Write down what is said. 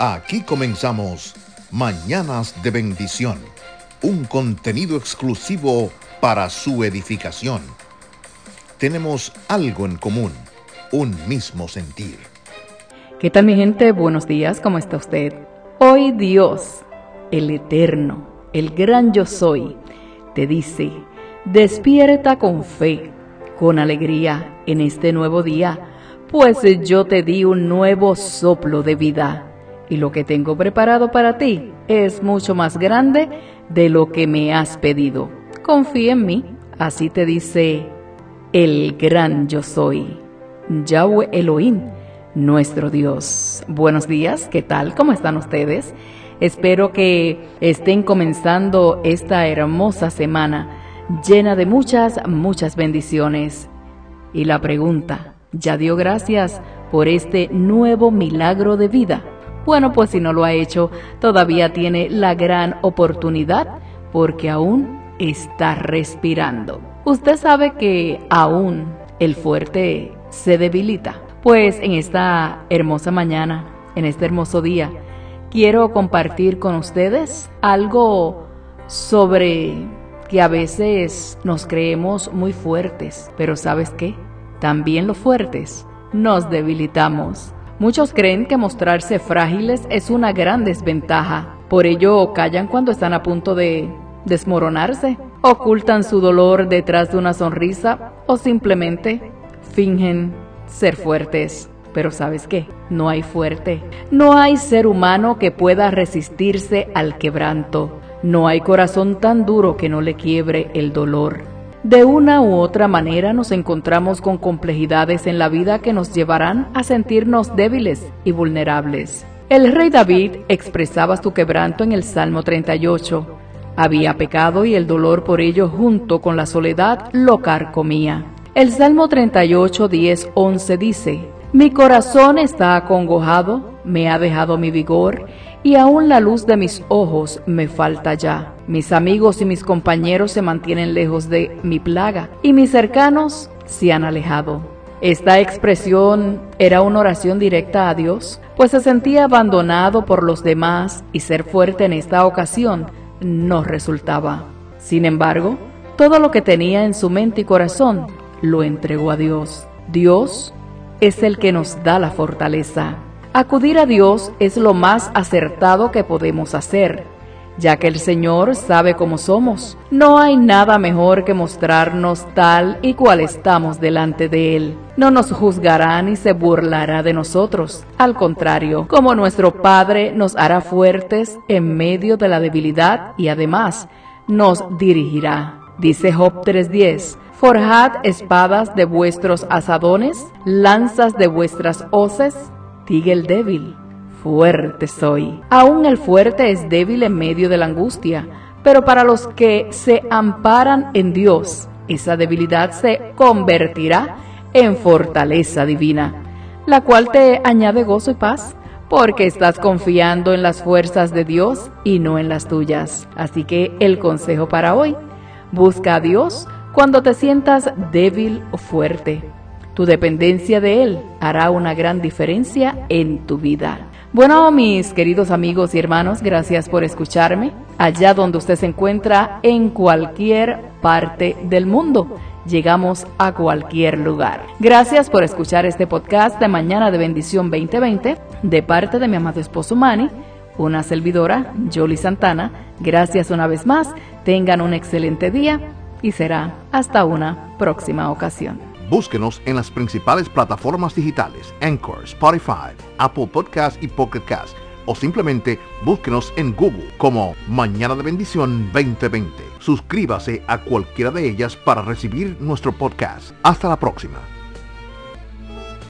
Aquí comenzamos Mañanas de Bendición, un contenido exclusivo para su edificación. Tenemos algo en común, un mismo sentir. ¿Qué tal mi gente? Buenos días, ¿cómo está usted? Hoy Dios, el eterno, el gran yo soy, te dice, despierta con fe, con alegría en este nuevo día, pues yo te di un nuevo soplo de vida y lo que tengo preparado para ti es mucho más grande de lo que me has pedido. Confía en mí, así te dice el gran yo soy, Yahweh Elohim, nuestro Dios. Buenos días, ¿qué tal? ¿Cómo están ustedes? Espero que estén comenzando esta hermosa semana llena de muchas, muchas bendiciones. Y la pregunta, ¿ya dio gracias por este nuevo milagro de vida? Bueno, pues si no lo ha hecho, todavía tiene la gran oportunidad porque aún está respirando. Usted sabe que aún el fuerte se debilita. Pues en esta hermosa mañana, en este hermoso día, quiero compartir con ustedes algo sobre que a veces nos creemos muy fuertes, pero ¿sabes qué? También los fuertes nos debilitamos. Muchos creen que mostrarse frágiles es una gran desventaja. Por ello callan cuando están a punto de desmoronarse. Ocultan su dolor detrás de una sonrisa o simplemente fingen ser fuertes. Pero sabes qué, no hay fuerte. No hay ser humano que pueda resistirse al quebranto. No hay corazón tan duro que no le quiebre el dolor. De una u otra manera nos encontramos con complejidades en la vida que nos llevarán a sentirnos débiles y vulnerables. El rey David expresaba su quebranto en el Salmo 38. Había pecado y el dolor por ello junto con la soledad lo carcomía. El Salmo 38, 10, 11 dice, Mi corazón está acongojado, me ha dejado mi vigor, y aún la luz de mis ojos me falta ya. Mis amigos y mis compañeros se mantienen lejos de mi plaga y mis cercanos se han alejado. Esta expresión era una oración directa a Dios, pues se sentía abandonado por los demás y ser fuerte en esta ocasión no resultaba. Sin embargo, todo lo que tenía en su mente y corazón lo entregó a Dios. Dios es el que nos da la fortaleza. Acudir a Dios es lo más acertado que podemos hacer ya que el Señor sabe cómo somos. No hay nada mejor que mostrarnos tal y cual estamos delante de Él. No nos juzgará ni se burlará de nosotros. Al contrario, como nuestro Padre nos hará fuertes en medio de la debilidad y además nos dirigirá. Dice Job 3:10. Forjad espadas de vuestros asadones, lanzas de vuestras hoces, diga el débil fuerte soy. Aún el fuerte es débil en medio de la angustia, pero para los que se amparan en Dios, esa debilidad se convertirá en fortaleza divina, la cual te añade gozo y paz, porque estás confiando en las fuerzas de Dios y no en las tuyas. Así que el consejo para hoy, busca a Dios cuando te sientas débil o fuerte. Tu dependencia de Él hará una gran diferencia en tu vida. Bueno, mis queridos amigos y hermanos, gracias por escucharme allá donde usted se encuentra en cualquier parte del mundo. Llegamos a cualquier lugar. Gracias por escuchar este podcast de Mañana de Bendición 2020 de parte de mi amado esposo Manny, una servidora, Jolie Santana. Gracias una vez más. Tengan un excelente día y será hasta una próxima ocasión. Búsquenos en las principales plataformas digitales, Anchor, Spotify, Apple Podcast y Pocket Cast, o simplemente búsquenos en Google como Mañana de Bendición 2020. Suscríbase a cualquiera de ellas para recibir nuestro podcast. Hasta la próxima.